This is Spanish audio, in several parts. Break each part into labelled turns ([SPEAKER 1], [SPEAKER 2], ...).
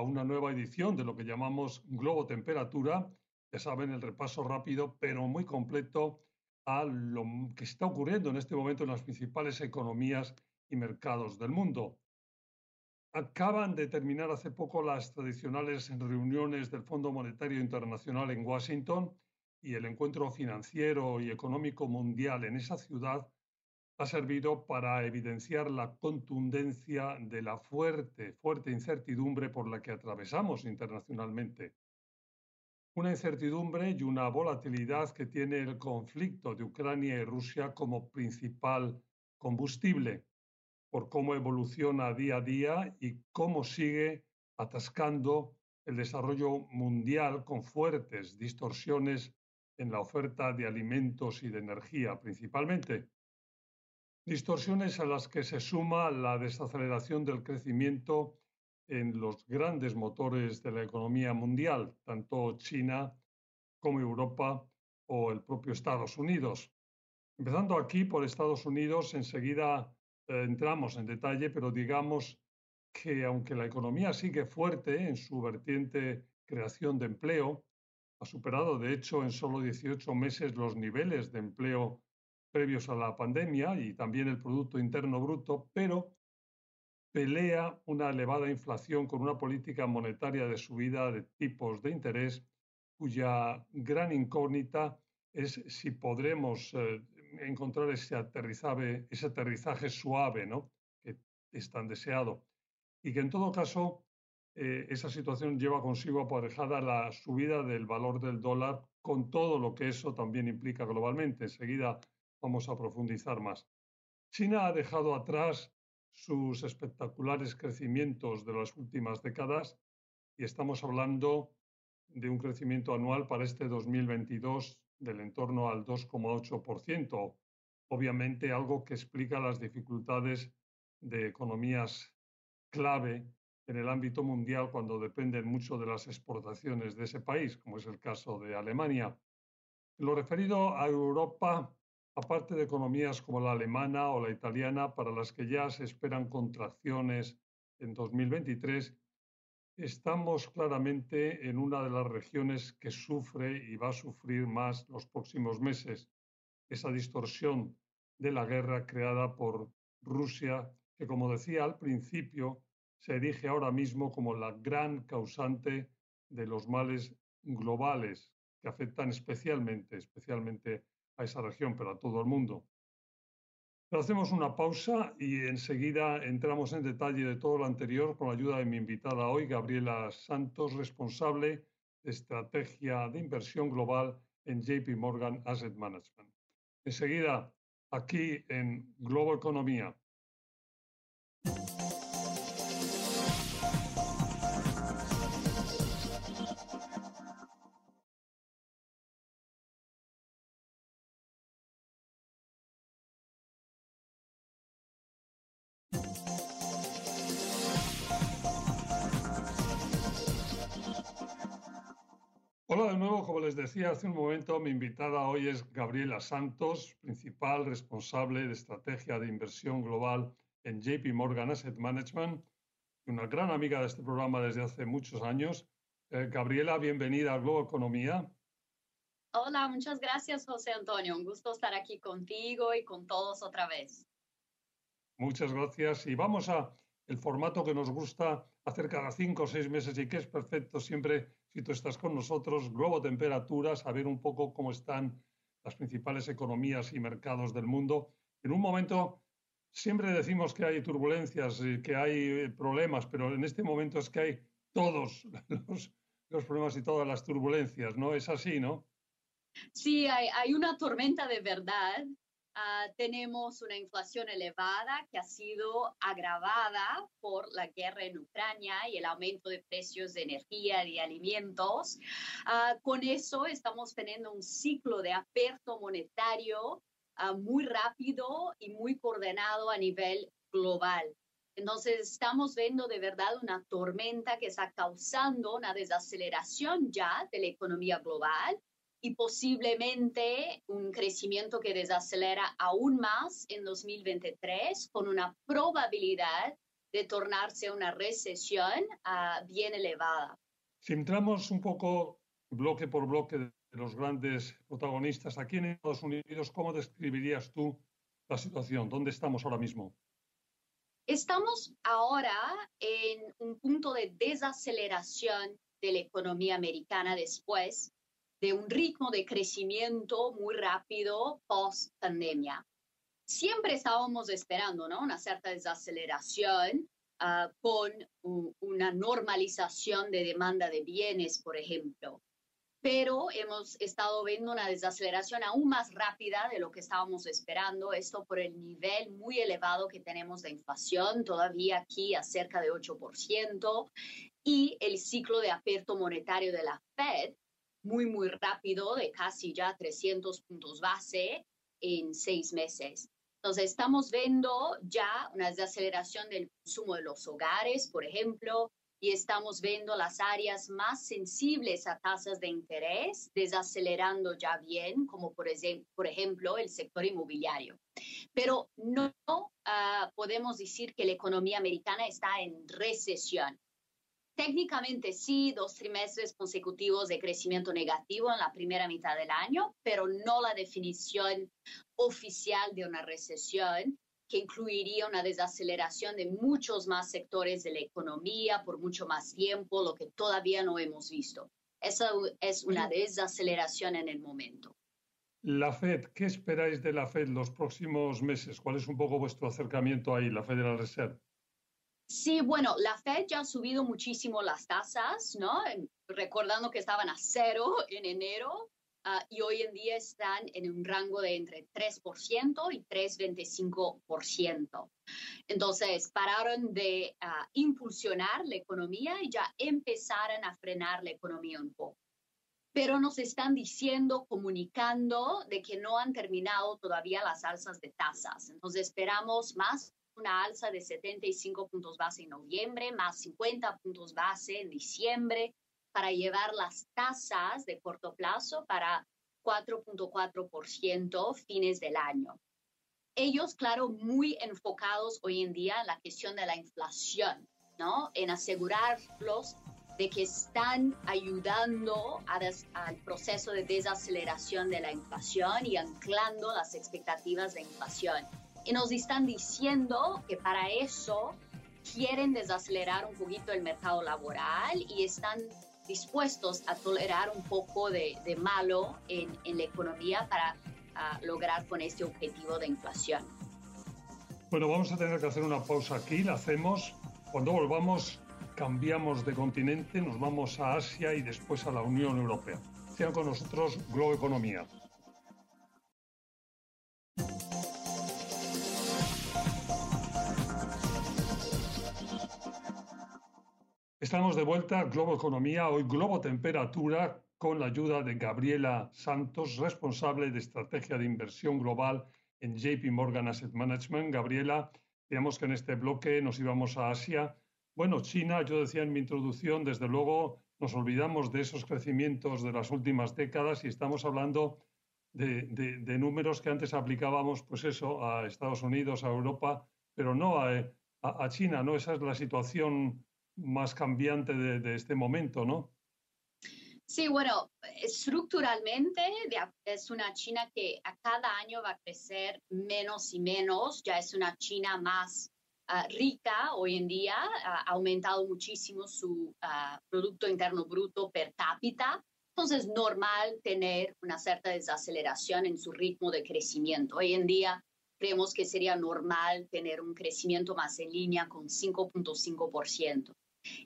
[SPEAKER 1] a una nueva edición de lo que llamamos Globo Temperatura. Ya saben, el repaso rápido pero muy completo a lo que está ocurriendo en este momento en las principales economías y mercados del mundo. Acaban de terminar hace poco las tradicionales reuniones del Fondo Monetario Internacional en Washington y el encuentro financiero y económico mundial en esa ciudad ha servido para evidenciar la contundencia de la fuerte, fuerte incertidumbre por la que atravesamos internacionalmente. Una incertidumbre y una volatilidad que tiene el conflicto de Ucrania y Rusia como principal combustible, por cómo evoluciona día a día y cómo sigue atascando el desarrollo mundial con fuertes distorsiones en la oferta de alimentos y de energía principalmente distorsiones a las que se suma la desaceleración del crecimiento en los grandes motores de la economía mundial, tanto China como Europa o el propio Estados Unidos. Empezando aquí por Estados Unidos, enseguida eh, entramos en detalle, pero digamos que aunque la economía sigue fuerte en su vertiente creación de empleo, ha superado de hecho en solo 18 meses los niveles de empleo previos a la pandemia y también el Producto Interno Bruto, pero pelea una elevada inflación con una política monetaria de subida de tipos de interés cuya gran incógnita es si podremos eh, encontrar ese aterrizaje, ese aterrizaje suave ¿no? que es tan deseado. Y que en todo caso eh, esa situación lleva consigo aparejada la subida del valor del dólar con todo lo que eso también implica globalmente. Enseguida vamos a profundizar más. China ha dejado atrás sus espectaculares crecimientos de las últimas décadas y estamos hablando de un crecimiento anual para este 2022 del entorno al 2,8%. Obviamente algo que explica las dificultades de economías clave en el ámbito mundial cuando dependen mucho de las exportaciones de ese país, como es el caso de Alemania. lo referido a Europa, aparte de economías como la alemana o la italiana, para las que ya se esperan contracciones en 2023, estamos claramente en una de las regiones que sufre y va a sufrir más los próximos meses esa distorsión de la guerra creada por Rusia, que como decía al principio, se erige ahora mismo como la gran causante de los males globales que afectan especialmente, especialmente a esa región, pero a todo el mundo. Pero hacemos una pausa y enseguida entramos en detalle de todo lo anterior con la ayuda de mi invitada hoy, Gabriela Santos, responsable de estrategia de inversión global en JP Morgan Asset Management. Enseguida, aquí en Globo Economía. Decía hace un momento, mi invitada hoy es Gabriela Santos, principal responsable de estrategia de inversión global en JP Morgan Asset Management, una gran amiga de este programa desde hace muchos años. Eh, Gabriela, bienvenida a Globo Economía.
[SPEAKER 2] Hola, muchas gracias, José Antonio. Un gusto estar aquí contigo y con todos otra vez.
[SPEAKER 1] Muchas gracias. Y vamos a el formato que nos gusta hacer cada cinco o seis meses y que es perfecto siempre si tú estás con nosotros, globo temperatura, saber un poco cómo están las principales economías y mercados del mundo. En un momento siempre decimos que hay turbulencias, y que hay eh, problemas, pero en este momento es que hay todos los, problemas y todas las turbulencias, ¿no? Es así, ¿no?
[SPEAKER 2] Sí, hay una tormenta de verdad Ah, tenemos una inflación elevada que ha sido agravada por la guerra en Ucrania y el aumento de precios de energía y alimentos. Ah, con eso estamos teniendo un ciclo de aperto monetario ah, muy rápido y muy coordinado a nivel global. Entonces estamos viendo de verdad una tormenta que está causando una desaceleración ya de la economía global y posiblemente un crecimiento que desacelera aún más en 2023 con una probabilidad de tornarse una recesión uh, bien elevada.
[SPEAKER 1] Si entramos un poco bloque por bloque de los grandes protagonistas aquí en Estados Unidos, ¿cómo describirías tú la situación? ¿Dónde estamos ahora mismo?
[SPEAKER 2] Estamos ahora en un punto de desaceleración de la economía americana después de un ritmo de crecimiento muy rápido post pandemia. Siempre estábamos esperando ¿no? una cierta desaceleración uh, con una normalización de demanda de bienes, por ejemplo. Pero hemos estado viendo una desaceleración aún más rápida de lo que estábamos esperando, esto por el nivel muy elevado que tenemos de inflación, todavía aquí a cerca de 8%, y el ciclo de aperto monetario de la Fed, muy, muy rápido de casi ya 300 puntos base en seis meses. Entonces, estamos viendo ya una desaceleración del consumo de los hogares, por ejemplo, y estamos viendo las áreas más sensibles a tasas de interés desacelerando ya bien, como por, por ejemplo el sector inmobiliario. Pero no uh, podemos decir que la economía americana está en recesión. Técnicamente sí, dos trimestres consecutivos de crecimiento negativo en la primera mitad del año, pero no la definición oficial de una recesión que incluiría una desaceleración de muchos más sectores de la economía por mucho más tiempo, lo que todavía no hemos visto. Eso es una desaceleración en el momento.
[SPEAKER 1] La Fed, ¿qué esperáis de la Fed los próximos meses? ¿Cuál es un poco vuestro acercamiento ahí, la Federal Reserve?
[SPEAKER 2] Sí, bueno, la Fed ya ha subido muchísimo las tasas, ¿no? Recordando que estaban a cero en enero uh, y hoy en día están en un rango de entre 3% y 3,25%. Entonces, pararon de uh, impulsionar la economía y ya empezaron a frenar la economía un poco pero nos están diciendo, comunicando de que no han terminado todavía las alzas de tasas. Entonces esperamos más una alza de 75 puntos base en noviembre, más 50 puntos base en diciembre, para llevar las tasas de corto plazo para 4.4% fines del año. Ellos, claro, muy enfocados hoy en día en la cuestión de la inflación, ¿no? En asegurarlos de que están ayudando al proceso de desaceleración de la inflación y anclando las expectativas de inflación y nos están diciendo que para eso quieren desacelerar un poquito el mercado laboral y están dispuestos a tolerar un poco de, de malo en, en, la economía para uh, lograr con este objetivo de inflación.
[SPEAKER 1] Bueno, vamos a tener que hacer una pausa aquí, la hacemos. Cuando volvamos, cambiamos de continente, nos vamos a Asia y después a la Unión Europea. Sean con nosotros Globo Economía. Estamos de vuelta, Globo Economía, hoy Globo Temperatura, con la ayuda de Gabriela Santos, responsable de estrategia de inversión global en JP Morgan Asset Management. Gabriela, digamos que en este bloque nos íbamos a Asia. Bueno, China, yo decía en mi introducción, desde luego nos olvidamos de esos crecimientos de las últimas décadas y estamos hablando de, de, números que antes aplicábamos, pues eso, a Estados Unidos, a Europa, pero no a, a, a China, ¿no? Esa es la situación más cambiante de, este momento, ¿no?
[SPEAKER 2] Sí, bueno, estructuralmente es una China que a cada año va a crecer menos y menos, ya es una China más ah, rica hoy en día, ha aumentado muchísimo su ah, Producto Interno Bruto per cápita, entonces es normal tener una cierta desaceleración en su ritmo de crecimiento. Hoy en día creemos que sería normal tener un crecimiento más en línea con 5.5%.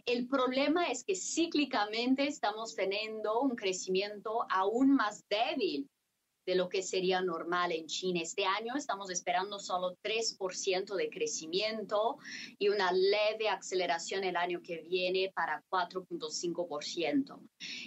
[SPEAKER 2] El problema es que cíclicamente estamos teniendo un crecimiento aún más débil de lo que sería normal en China. Este año estamos esperando solo 3% de crecimiento y una leve aceleración el año que viene para 4.5%.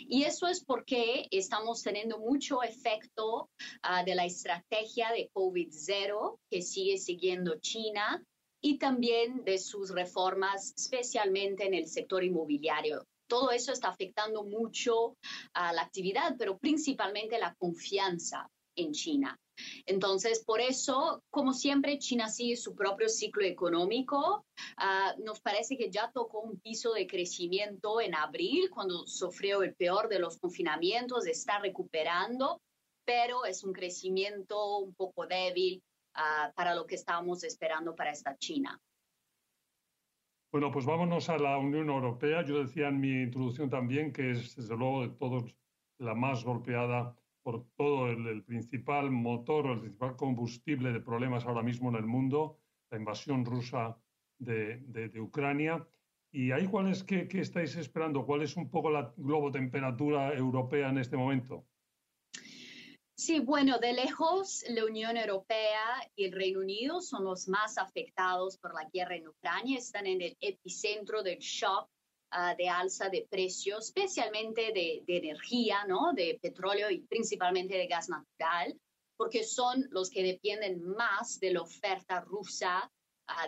[SPEAKER 2] Y eso es porque estamos teniendo mucho efecto uh, de la estrategia de COVID-0 que sigue siguiendo China y también de sus reformas, especialmente en el sector inmobiliario. Todo eso está afectando mucho a la actividad, pero principalmente la confianza en China. Entonces, por eso, como siempre, China sigue su propio ciclo económico. Uh, nos parece que ya tocó un piso de crecimiento en abril, cuando sufrió el peor de los confinamientos, está recuperando, pero es un crecimiento un poco débil uh, para lo que estábamos esperando para esta China.
[SPEAKER 1] Bueno, pues vámonos a la Unión Europea. Yo decía en mi introducción también que es, desde luego, de todos la más golpeada por todo el, principal motor o el principal combustible de problemas ahora mismo en el mundo, la invasión rusa de, de, Ucrania. ¿Y ahí cuál es, qué, qué estáis esperando? ¿Cuál es un poco la globotemperatura europea en este momento?
[SPEAKER 2] Sí, bueno, de lejos la Unión Europea y el Reino Unido son los más afectados por la guerra en Ucrania, están en el epicentro del shock uh, de alza de precios, especialmente de, de, energía, ¿no? De petróleo y principalmente de gas natural, porque son los que dependen más de la oferta rusa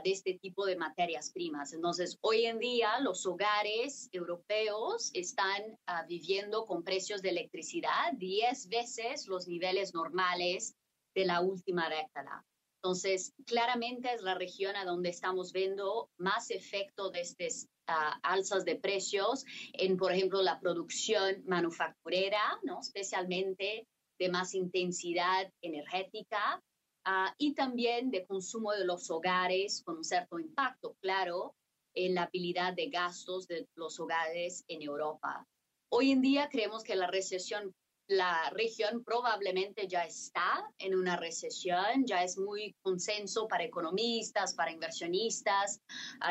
[SPEAKER 2] de este tipo de materias primas. Entonces, hoy en día los hogares europeos están uh, viviendo con precios de electricidad 10 veces los niveles normales de la última década. Entonces, claramente es la región a donde estamos viendo más efecto de estas uh, alzas de precios en, por ejemplo, la producción manufacturera, ¿no? especialmente de más intensidad energética, Ah, y también de consumo de los hogares con un cierto impacto, claro, en la habilidad de gastos de los hogares en Europa. Hoy en día creemos que la recesión, la región probablemente ya está en una recesión, ya es muy consenso para economistas, para inversionistas,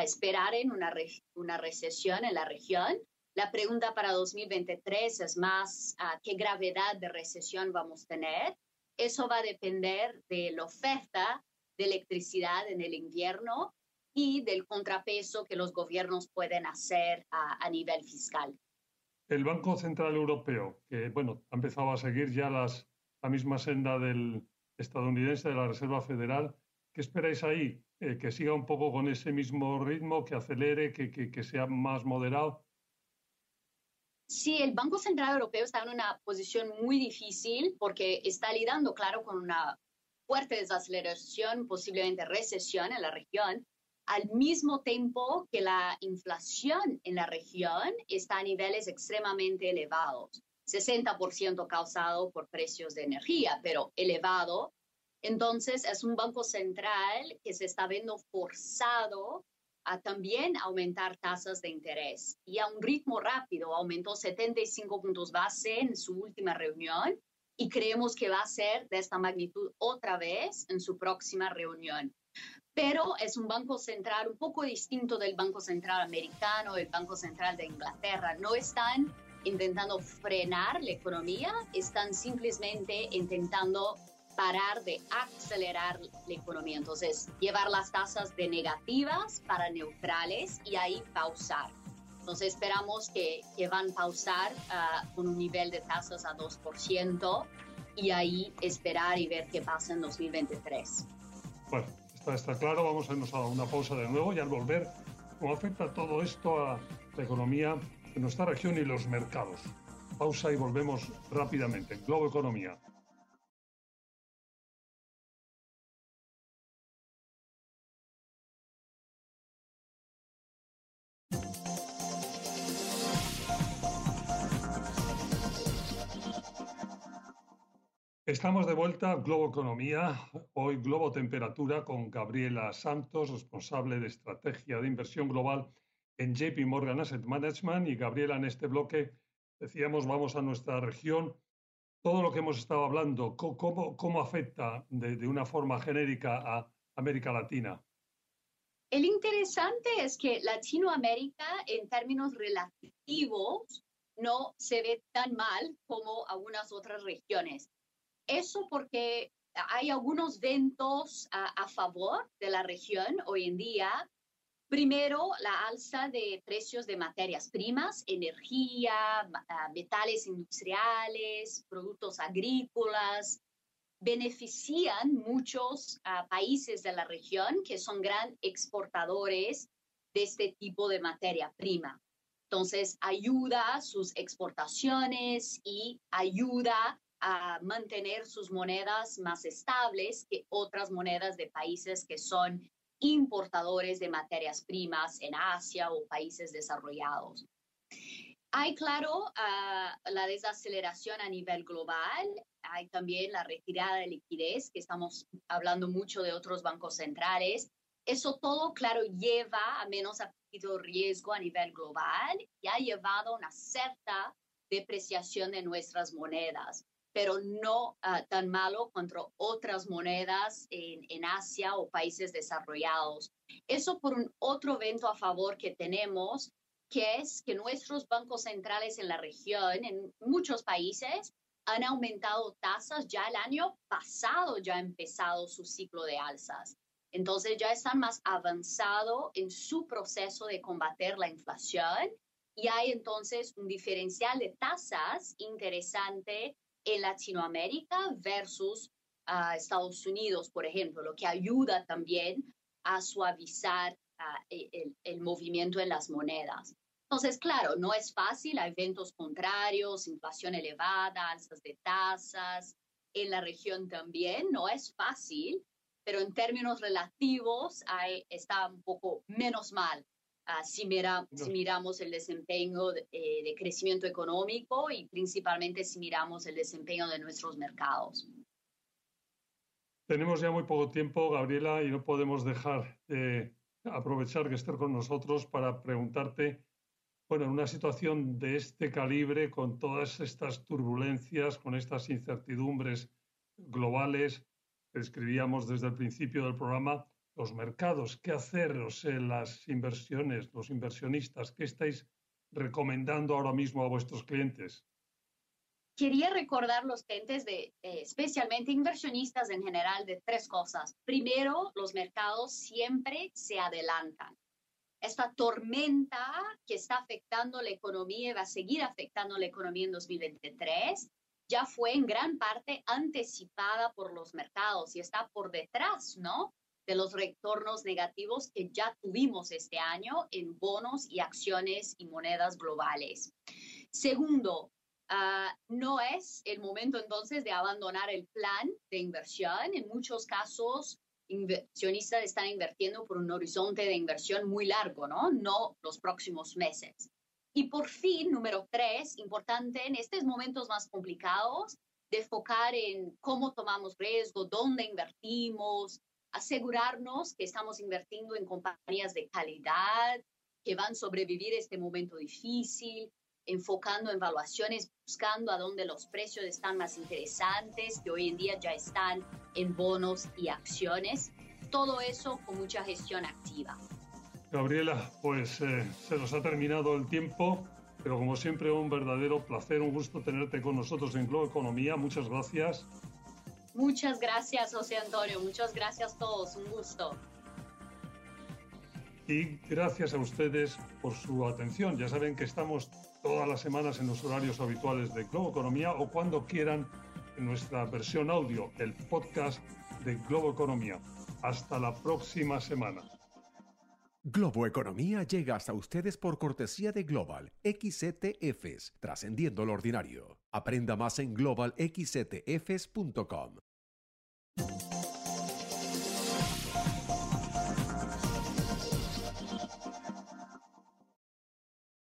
[SPEAKER 2] esperar en una, una recesión en la región. La pregunta para 2023 es más, uh, ¿qué gravedad de recesión vamos a tener? Eso va a depender de la oferta de electricidad en el invierno y del contrapeso que los gobiernos pueden hacer a, nivel fiscal.
[SPEAKER 1] El Banco Central Europeo, que bueno, ha empezado a seguir ya la misma senda del estadounidense de la Reserva Federal, ¿qué esperáis ahí? Eh, ¿Que siga un poco con ese mismo ritmo, que acelere, que sea más moderado?
[SPEAKER 2] Sí, el Banco Central Europeo está en una posición muy difícil porque está lidiando, claro, con una fuerte desaceleración, posiblemente recesión en la región, al mismo tiempo que la inflación en la región está a niveles extremadamente elevados. 60% causado por precios de energía, pero elevado. Entonces, es un banco central que se está viendo forzado a también aumentar tasas de interés y a un ritmo rápido. Aumentó 75 puntos base en su última reunión y creemos que va a ser de esta magnitud otra vez en su próxima reunión. Pero es un banco central un poco distinto del Banco Central americano, el Banco Central de Inglaterra. No están intentando frenar la economía, están simplemente intentando parar de acelerar la economía. Entonces, llevar las tasas de negativas para neutrales y ahí pausar. Entonces, esperamos que, que van a pausar uh, con un nivel de tasas a 2% y ahí esperar y ver qué pasa en 2023.
[SPEAKER 1] Bueno, está, está claro. Vamos a irnos a una pausa de nuevo y al volver, ¿cómo afecta todo esto a la economía de nuestra región y los mercados? Pausa y volvemos rápidamente. Globo Economía. Estamos de vuelta a Globo Economía, hoy Globo Temperatura con Gabriela Santos, responsable de estrategia de inversión global en JP Morgan Asset Management. Y Gabriela, en este bloque decíamos, vamos a nuestra región. Todo lo que hemos estado hablando, ¿cómo, cómo afecta de, de una forma genérica a América Latina?
[SPEAKER 2] El interesante es que Latinoamérica, en términos relativos, no se ve tan mal como algunas otras regiones Eso porque hay algunos ventos a, favor de la región hoy en día. Primero, la alza de precios de materias primas, energía, ah, metales industriales, productos agrícolas, benefician muchos ah, países de la región que son gran exportadores de este tipo de materia prima. Entonces, ayuda sus exportaciones y ayuda a mantener sus monedas más estables que otras monedas de países que son importadores de materias primas en Asia o países desarrollados. Hay, claro, ah, la desaceleración a nivel global, hay también la retirada de liquidez, que estamos hablando mucho de otros bancos centrales. Eso todo, claro, lleva a menos riesgo a nivel global y ha llevado a una cierta depreciación de nuestras monedas, pero no ah, tan malo contra otras monedas en, Asia o países desarrollados. Eso por un otro evento a favor que tenemos que es que nuestros bancos centrales en la región, en muchos países, han aumentado tasas ya el año pasado, ya ha empezado su ciclo de alzas. Entonces ya están más avanzados en su proceso de combater la inflación y hay entonces un diferencial de tasas interesante en Latinoamérica versus uh, Estados Unidos, por ejemplo, lo que ayuda también a suavizar e, el, movimiento en las monedas. Entonces, claro, no es fácil, hay eventos contrarios, inflación elevada, alzas de tasas, en la región también, no es fácil, pero en términos relativos hay, está un poco menos mal uh, si, mira, si, miramos el desempeño de, eh, de crecimiento económico y principalmente si miramos el desempeño de nuestros mercados.
[SPEAKER 1] Tenemos ya muy poco tiempo, Gabriela, y no podemos dejar de aprovechar que estés con nosotros para preguntarte, bueno, en una situación de este calibre, con todas estas turbulencias, con estas incertidumbres globales que describíamos desde el principio del programa, los mercados, qué hacer, las inversiones, los inversionistas, qué estáis recomendando ahora mismo a vuestros clientes
[SPEAKER 2] quería recordar los clientes de, eh, especialmente inversionistas en general, de tres cosas. Primero, los mercados siempre se adelantan. Esta tormenta que está afectando la economía y va a seguir afectando la economía en 2023 ya fue en gran parte anticipada por los mercados y está por detrás, ¿no? De los retornos negativos que ya tuvimos este año en bonos y acciones y monedas globales. Segundo, Ah, no es el momento entonces de abandonar el plan de inversión. En muchos casos, inversionistas están invirtiendo por un horizonte de inversión muy largo, ¿no? No los próximos meses. Y por fin, número tres, importante en estos momentos más complicados, de enfocar en cómo tomamos riesgo, dónde invertimos, asegurarnos que estamos invirtiendo en compañías de calidad, que van a sobrevivir este momento difícil, enfocando en evaluaciones, buscando a dónde los precios están más interesantes, que hoy en día ya están en bonos y acciones. Todo eso con mucha gestión activa.
[SPEAKER 1] Gabriela, pues eh, se nos ha terminado el tiempo, pero como siempre un verdadero placer, un gusto tenerte con nosotros en Globo Economía. Muchas gracias.
[SPEAKER 2] Muchas gracias, José Antonio. Muchas gracias a todos. Un gusto.
[SPEAKER 1] Y gracias a ustedes por su atención. Ya saben que estamos todas las semanas en los horarios habituales de Globo Economía o cuando quieran en nuestra versión audio, el podcast de Globo Economía. Hasta la próxima semana.
[SPEAKER 3] Globo Economía llega hasta ustedes por cortesía de Global XTFs, trascendiendo lo ordinario. Aprenda más en globalxtfs.com.